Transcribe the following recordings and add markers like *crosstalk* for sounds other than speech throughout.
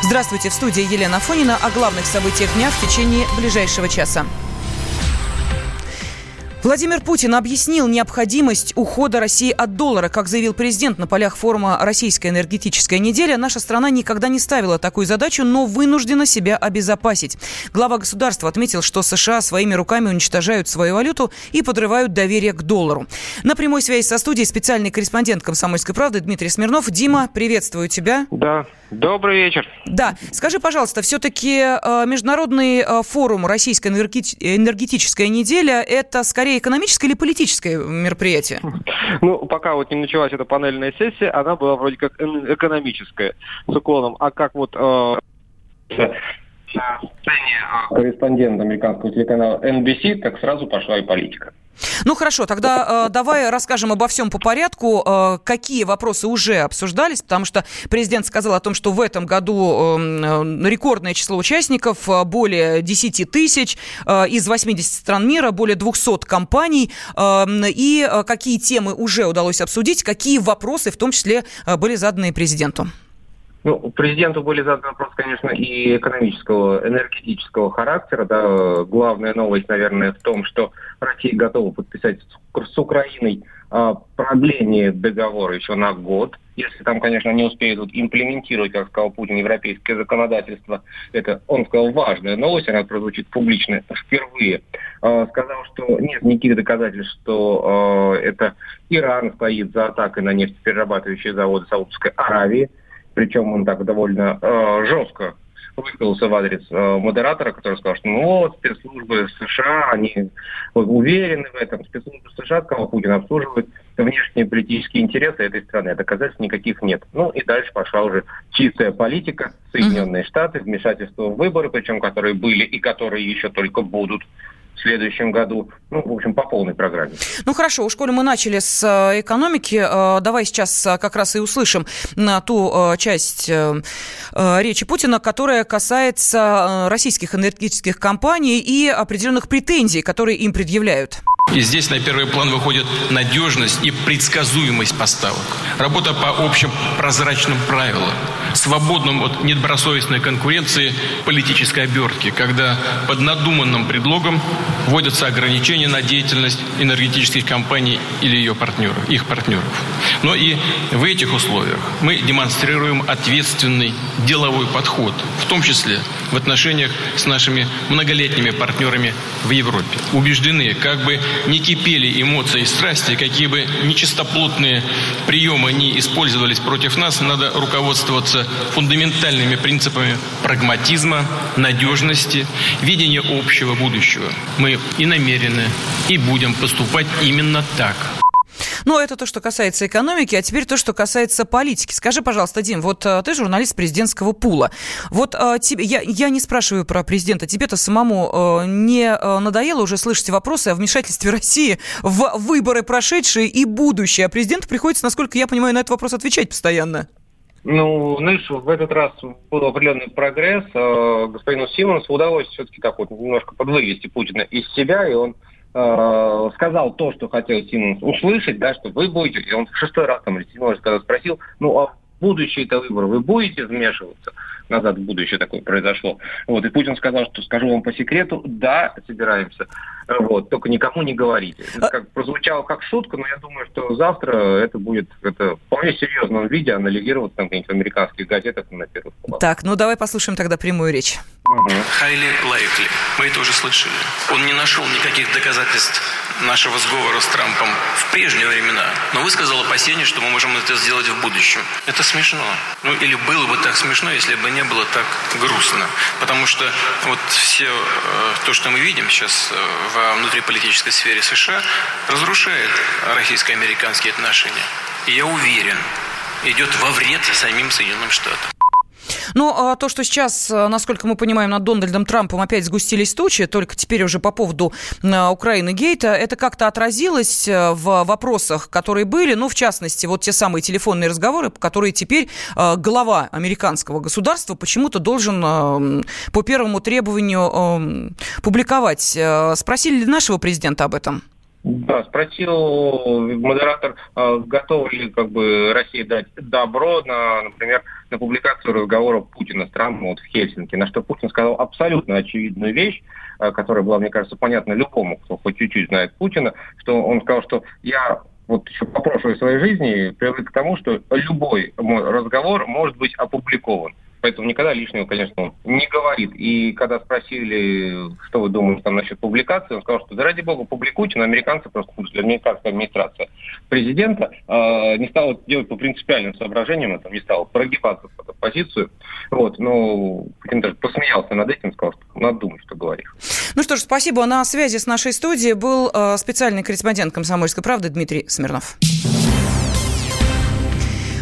Здравствуйте, в студии Елена Фонина о главных событиях дня в течение ближайшего часа. Владимир Путин объяснил необходимость ухода России от доллара. Как заявил президент на полях форума «Российская энергетическая неделя», наша страна никогда не ставила такую задачу, но вынуждена себя обезопасить. Глава государства отметил, что США своими руками уничтожают свою валюту и подрывают доверие к доллару. На прямой связи со студией специальный корреспондент «Комсомольской правды» Дмитрий Смирнов. Дима, приветствую тебя. Да, добрый вечер. Да, скажи, пожалуйста, все-таки э, международный э, форум «Российская энергетическая неделя» – это скорее скорее экономическое или политическое мероприятие? Ну, пока вот не началась эта панельная сессия, она была вроде как экономическая с уклоном. А как вот э, корреспондент американского телеканала NBC, так сразу пошла и политика. Ну хорошо, тогда э, давай расскажем обо всем по порядку. Э, какие вопросы уже обсуждались, потому что президент сказал о том, что в этом году эм, э, рекордное число участников, э, более 10 тысяч, э, из 80 стран мира, более 200 компаний. Э, и какие темы уже удалось обсудить, какие вопросы в том числе э, были заданы президенту? Ну, президенту были заданы вопросы, конечно, и экономического, энергетического характера. Да. Главная новость, наверное, в том, что Россия готова подписать с Украиной а, продление договора еще на год. Если там, конечно, не успеют имплементировать, как сказал Путин, европейское законодательство, это, он сказал, важная новость, она прозвучит публично впервые. А, сказал, что нет никаких доказательств, что а, это Иран стоит за атакой на нефтеперерабатывающие заводы Саудовской Аравии причем он так довольно э, жестко высказался в адрес э, модератора, который сказал, что ну вот, спецслужбы США, они уверены в этом, спецслужбы США, кого Путин обслуживает, внешние политические интересы этой страны. Доказательств никаких нет. Ну и дальше пошла уже чистая политика, Соединенные Штаты, вмешательство в выборы, причем которые были и которые еще только будут в следующем году. Ну, в общем, по полной программе. Ну, хорошо, у школы мы начали с э, экономики. Э, давай сейчас э, как раз и услышим на ту часть речи Путина, которая касается российских энергетических компаний и определенных претензий, которые им предъявляют. И здесь на первый план выходит надежность и предсказуемость поставок. Работа по общим прозрачным правилам, свободным от недобросовестной конкуренции политической обертки, когда под надуманным предлогом вводятся ограничения на деятельность энергетических компаний или ее партнеров, их партнеров. Но и в этих условиях мы демонстрируем ответственный деловой подход, в том числе в отношениях с нашими многолетними партнерами в Европе. Убеждены, как бы не кипели эмоции и страсти, какие бы нечистоплотные приемы не использовались против нас, надо руководствоваться фундаментальными принципами прагматизма, надежности, видения общего будущего. Мы и намерены, и будем поступать именно так. Но это то, что касается экономики, а теперь то, что касается политики. Скажи, пожалуйста, Дим, вот э, ты журналист президентского пула. Вот э, тебе, я, я не спрашиваю про президента, тебе-то самому не надоело уже слышать вопросы о вмешательстве *laughs* России в выборы прошедшие и будущее? А президенту приходится, насколько я понимаю, на этот вопрос отвечать постоянно. Ну, знаешь, в этот раз был определенный прогресс. Господину Симонсу удалось все-таки так вот немножко подвывести Путина из себя, и он э, сказал то, что хотел Симонс услышать, да, что вы будете, и он в шестой раз там, или когда спросил, ну, а будущие-то выборы вы будете вмешиваться? Назад в будущее такое произошло. Вот, и Путин сказал, что скажу вам по секрету, да, собираемся. Вот, только никому не говорите. Это как, прозвучало как шутка, но я думаю, что завтра это будет это, в вполне серьезном виде анализироваться там в американских газетах на первых полосах. Так, ну давай послушаем тогда прямую речь. Хайли Лайкли. Мы это уже слышали. Он не нашел никаких доказательств нашего сговора с Трампом в прежние времена, но высказал опасение, что мы можем это сделать в будущем. Это смешно. Ну или было бы так смешно, если бы не было так грустно. Потому что вот все э, то, что мы видим сейчас э, внутриполитической сфере США, разрушает российско-американские отношения. И я уверен, идет во вред самим Соединенным Штатам. Ну, а то, что сейчас, э, насколько мы понимаем, над Дональдом Трампом опять сгустились тучи, только теперь уже по поводу э, Украины Гейта, это как-то отразилось э, в вопросах, которые были, ну, в частности, вот те самые телефонные разговоры, которые теперь глава американского государства почему-то должен по первому требованию публиковать. Спросили ли нашего президента об этом? Да, спросил модератор, готова ли как бы Россия дать добро на, например, на публикацию разговора Путина с Трампом вот в Хельсинки, на что Путин сказал абсолютно очевидную вещь, а, которая была, мне кажется, понятна любому, кто хоть чуть-чуть знает Путина, что он сказал, что я вот еще по прошлой своей жизни привык к тому, что любой мой разговор может быть опубликован. Поэтому никогда лишнего, конечно, он не говорит. И когда спросили, что вы думаете там насчет публикации, он сказал, что да ради бога, публикуйте, но американцы просто, в смысле, американская администрация президента э, не стала делать по принципиальным соображениям, это не стала прогибаться под оппозицию. Вот, но Путин даже посмеялся над этим, сказал, что надо думать, что говоришь. Ну что ж, спасибо. На связи с нашей студией был э, специальный корреспондент «Комсомольской правды» Дмитрий Смирнов.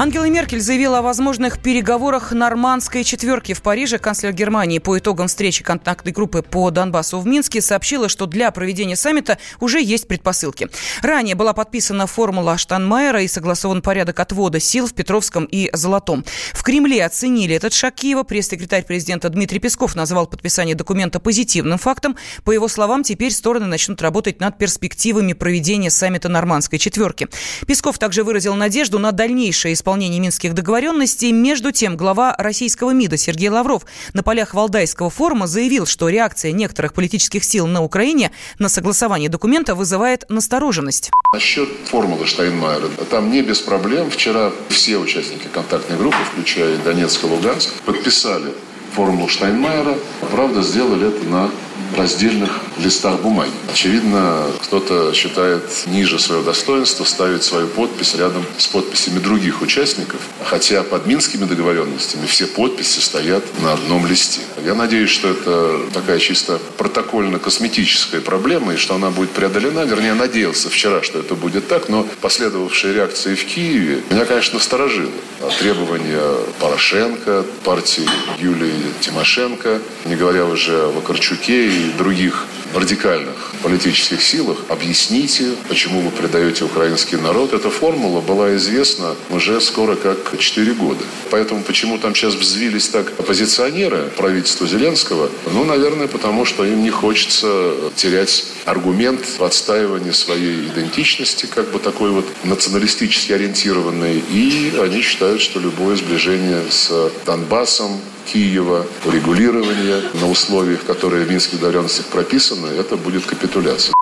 Ангела Меркель заявила о возможных переговорах нормандской четверки в Париже. Канцлер Германии по итогам встречи контактной группы по Донбассу в Минске сообщила, что для проведения саммита уже есть предпосылки. Ранее была подписана формула Штанмайера и согласован порядок отвода сил в Петровском и Золотом. В Кремле оценили этот шаг Киева. Пресс-секретарь президента Дмитрий Песков назвал подписание документа позитивным фактом. По его словам, теперь стороны начнут работать над перспективами проведения саммита нормандской четверки. Песков также выразил надежду на дальнейшее исполнение исполнении минских договоренностей. Между тем, глава российского МИДа Сергей Лавров на полях Валдайского форума заявил, что реакция некоторых политических сил на Украине на согласование документа вызывает настороженность. Насчет формулы Штайнмайера. Там не без проблем. Вчера все участники контактной группы, включая Донецк и Луганск, подписали формулу Штайнмайера. Правда, сделали это на раздельных листах бумаги. Очевидно, кто-то считает ниже своего достоинства ставить свою подпись рядом с подписями других участников, хотя под минскими договоренностями все подписи стоят на одном листе. Я надеюсь, что это такая чисто протокольно-косметическая проблема, и что она будет преодолена. Вернее, надеялся вчера, что это будет так, но последовавшие реакции в Киеве меня, конечно, насторожило. Требования Порошенко, партии Юлии Тимошенко, не говоря уже о Вакарчуке и других радикальных политических силах, объясните, почему вы предаете украинский народ. Эта формула была известна уже скоро как 4 года. Поэтому почему там сейчас взвились так оппозиционеры правительства Зеленского? Ну, наверное, потому что им не хочется терять аргумент в отстаивании своей идентичности, как бы такой вот националистически ориентированной. И они считают, что любое сближение с Донбассом, Киева, урегулирования на условиях, которые в Минских договоренностях прописаны, это будет капитуляция.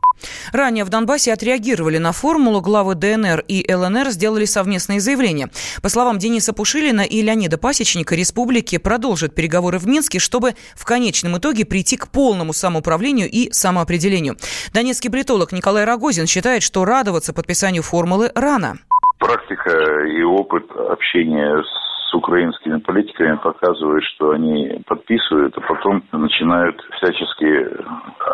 Ранее в Донбассе отреагировали на формулу. Главы ДНР и ЛНР сделали совместные заявления. По словам Дениса Пушилина и Леонида Пасечника, республики продолжат переговоры в Минске, чтобы в конечном итоге прийти к полному самоуправлению и самоопределению. Донецкий политолог Николай Рогозин считает, что радоваться подписанию формулы рано. Практика и опыт общения с с украинскими политиками показывает, что они подписывают, а потом начинают всячески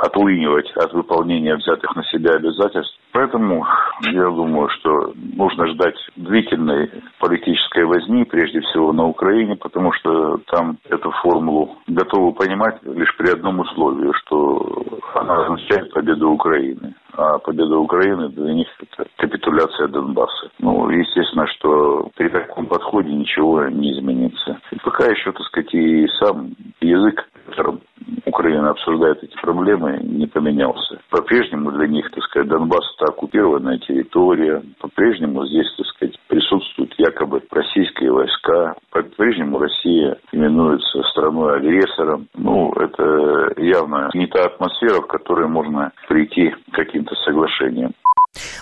отлынивать от выполнения взятых на себя обязательств. Поэтому я думаю, что нужно ждать длительной политической возни, прежде всего на Украине, потому что там эту формулу готовы понимать лишь при одном условии, что она означает победу Украины. А победа Украины для них это капитуляция Донбасса. Ну, естественно, что при таком подходе ничего не изменится. И пока еще, так сказать, и сам язык, которым Украина обсуждает эти проблемы, не поменялся. По-прежнему для них, так сказать, Донбасс – это оккупированная территория. По-прежнему здесь, так сказать, присутствуют якобы российские войска. По-прежнему Россия именуется страной-агрессором. Ну, это явно не та атмосфера, в которой можно прийти к каким-то соглашениям.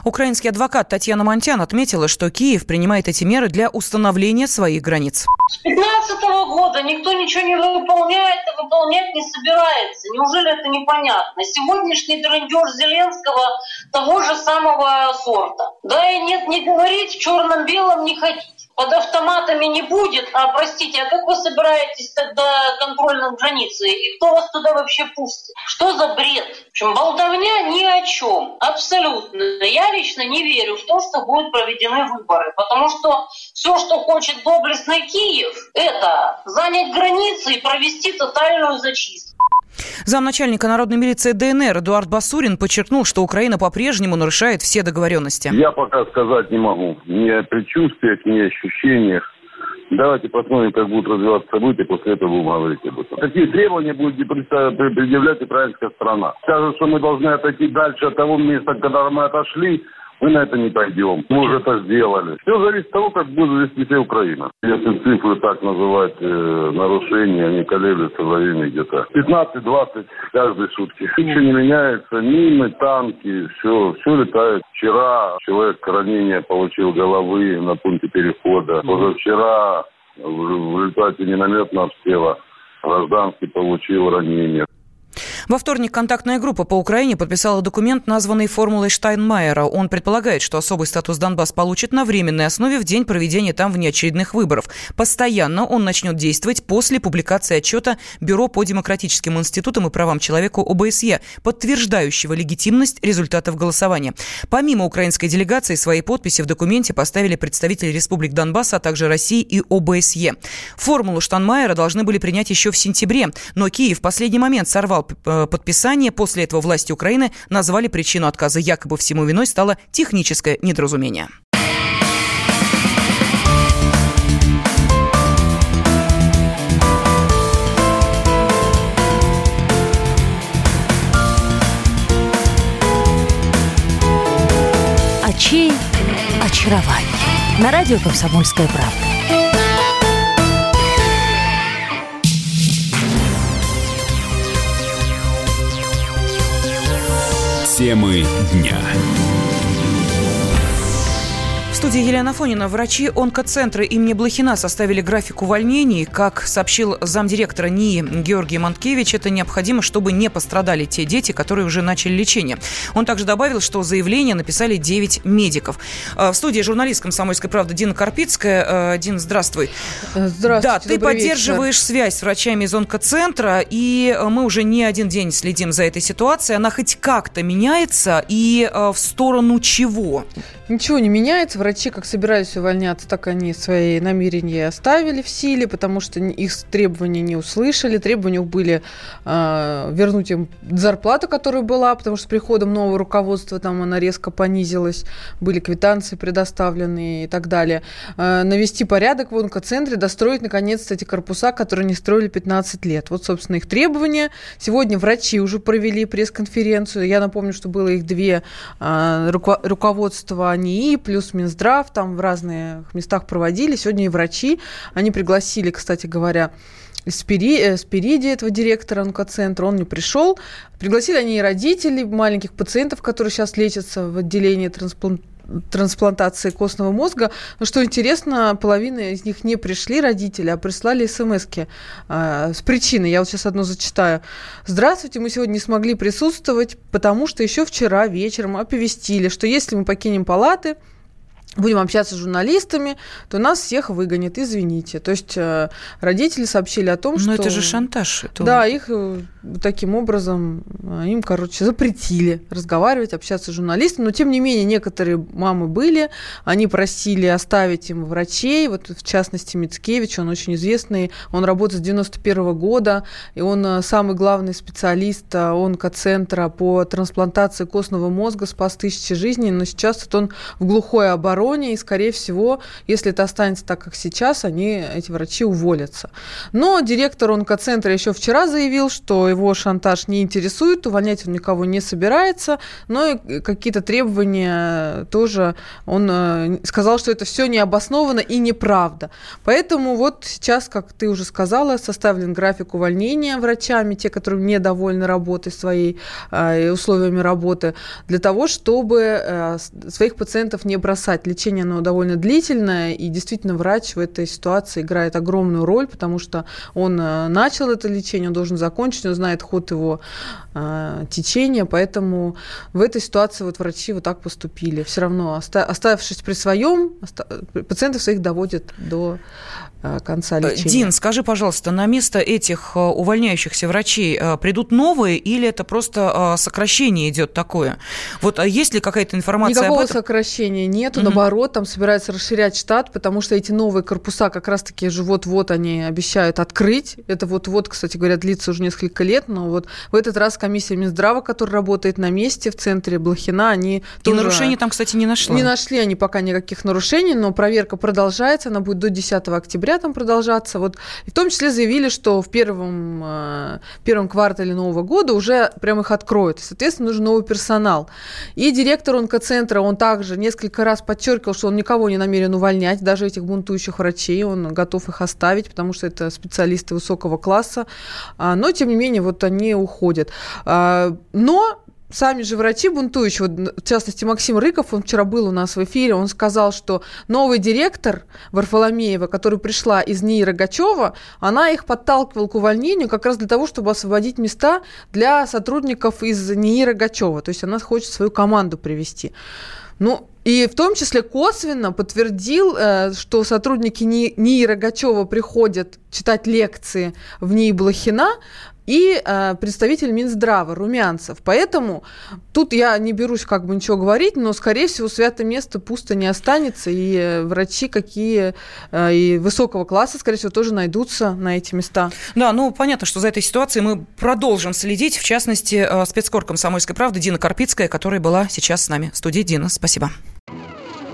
Украинский адвокат Татьяна Монтян отметила, что Киев принимает эти меры для установления своих границ. С 2015 года никто ничего не выполняет и выполнять не собирается. Неужели это непонятно? Сегодняшний драндеж Зеленского того же самого сорта. Да и нет, не говорить в черном-белом не ходить под автоматами не будет, а простите, а как вы собираетесь тогда контрольным границы? И кто вас туда вообще пустит? Что за бред? В общем, болтовня ни о чем. Абсолютно. Я лично не верю в то, что будут проведены выборы, потому что все, что хочет доблестный Киев, это занять границы и провести тотальную зачистку. Замначальника народной милиции ДНР Эдуард Басурин подчеркнул, что Украина по-прежнему нарушает все договоренности. Я пока сказать не могу. Ни о предчувствиях, ни о ощущениях. Давайте посмотрим, как будут развиваться события, после этого будем говорить об этом. Какие требования будет предъявлять украинская страна? Скажут, что мы должны отойти дальше от того места, когда мы отошли, мы на это не пойдем. Мы уже это сделали. Все зависит от того, как будет вести себя Украина. Если цифры так называть э, нарушения, они колеблются в районе где-то 15-20 каждой сутки. Ничего не меняется. Мины, танки, все, все летает. Вчера человек ранение получил головы на пункте перехода. Позавчера в результате минометного обстрела гражданский получил ранение. Во вторник контактная группа по Украине подписала документ, названный формулой Штайнмайера. Он предполагает, что особый статус Донбасс получит на временной основе в день проведения там внеочередных выборов. Постоянно он начнет действовать после публикации отчета Бюро по демократическим институтам и правам человека ОБСЕ, подтверждающего легитимность результатов голосования. Помимо украинской делегации, свои подписи в документе поставили представители республик Донбасса, а также России и ОБСЕ. Формулу Штайнмайера должны были принять еще в сентябре, но Киев в последний момент сорвал подписания. После этого власти Украины назвали причину отказа якобы всему виной стало техническое недоразумение. Очей очарование. На радио «Комсомольская правда». Темы дня студии Елена Фонина. Врачи онкоцентра имени Блохина составили график увольнений. Как сообщил замдиректора НИИ Георгий Манкевич, это необходимо, чтобы не пострадали те дети, которые уже начали лечение. Он также добавил, что заявление написали 9 медиков. А, в студии журналист «Комсомольской правды» Дина Карпицкая. А, Дина, здравствуй. Здравствуйте. Да, ты поддерживаешь вечер. связь с врачами из онкоцентра, и мы уже не один день следим за этой ситуацией. Она хоть как-то меняется, и а, в сторону чего? Ничего не меняется. Врачи как собирались увольняться, так они свои намерения оставили в силе, потому что их требования не услышали. Требования были э, вернуть им зарплату, которая была, потому что с приходом нового руководства там она резко понизилась, были квитанции предоставлены и так далее. Э, навести порядок в онкоцентре, достроить наконец-то эти корпуса, которые не строили 15 лет. Вот, собственно, их требования. Сегодня врачи уже провели пресс-конференцию. Я напомню, что было их две э, руководства НИИ плюс Минздрав, там в разных местах проводили. Сегодня и врачи, они пригласили, кстати говоря, Спири, э, Спириди, этого директора онкоцентра, он не пришел. Пригласили они и родителей маленьких пациентов, которые сейчас лечатся в отделении трансплантации трансплантации костного мозга. Но что интересно, половина из них не пришли родители, а прислали смс э, с причиной. Я вот сейчас одну зачитаю. Здравствуйте, мы сегодня не смогли присутствовать, потому что еще вчера вечером оповестили, что если мы покинем палаты, будем общаться с журналистами, то нас всех выгонят, извините. То есть э, родители сообщили о том, Но что... Но это же шантаж. Это... Да, их э, таким образом, э, им, короче, запретили разговаривать, общаться с журналистами. Но, тем не менее, некоторые мамы были, они просили оставить им врачей, вот в частности Мицкевич, он очень известный, он работает с 91 -го года, и он самый главный специалист онкоцентра по трансплантации костного мозга, спас тысячи жизней, но сейчас вот он в глухой обороне обороне, и, скорее всего, если это останется так, как сейчас, они, эти врачи уволятся. Но директор онкоцентра еще вчера заявил, что его шантаж не интересует, увольнять он никого не собирается, но и какие-то требования тоже он э, сказал, что это все необоснованно и неправда. Поэтому вот сейчас, как ты уже сказала, составлен график увольнения врачами, те, которые недовольны работой своей э, и условиями работы, для того, чтобы э, своих пациентов не бросать лечение, оно довольно длительное, и действительно врач в этой ситуации играет огромную роль, потому что он э, начал это лечение, он должен закончить, он знает ход его э, течения, поэтому в этой ситуации вот врачи вот так поступили. Все равно, оставившись при своем, пациентов своих доводят до Э, конца э, лечения. Дин, скажи, пожалуйста, на место этих увольняющихся врачей придут новые или это просто сокращение идет такое? Вот а есть ли какая-то информация Никакого об этом? сокращения нету, угу. Наоборот, там собираются расширять штат, потому что эти новые корпуса как раз-таки же вот-вот они обещают открыть. Это вот-вот, кстати говоря, длится уже несколько лет, но вот в этот раз комиссия Минздрава, которая работает на месте в центре Блохина, они И тоже... нарушений там, кстати, не нашла. Не нашли они пока никаких нарушений, но проверка продолжается, она будет до 10 октября там продолжаться. Вот. И в том числе заявили, что в первом, э, первом квартале Нового года уже прям их откроют. Соответственно, нужен новый персонал. И директор онкоцентра, он также несколько раз подчеркивал, что он никого не намерен увольнять, даже этих бунтующих врачей, он готов их оставить, потому что это специалисты высокого класса. А, Но, тем не менее, вот они уходят. А, Но сами же врачи бунтующие, вот, в частности, Максим Рыков, он вчера был у нас в эфире, он сказал, что новый директор Варфоломеева, которая пришла из НИИ Рогачева, она их подталкивала к увольнению как раз для того, чтобы освободить места для сотрудников из НИИ Рогачева. То есть она хочет свою команду привести. Ну, и в том числе косвенно подтвердил, э, что сотрудники НИИ, Рогачева приходят читать лекции в НИИ Блохина, и э, представитель Минздрава Румянцев. Поэтому тут я не берусь как бы ничего говорить, но, скорее всего, святое место пусто не останется, и э, врачи какие э, и высокого класса, скорее всего, тоже найдутся на эти места. Да, ну понятно, что за этой ситуацией мы продолжим следить, в частности, э, спецкор комсомольской правды Дина Карпицкая, которая была сейчас с нами в студии. Дина, спасибо.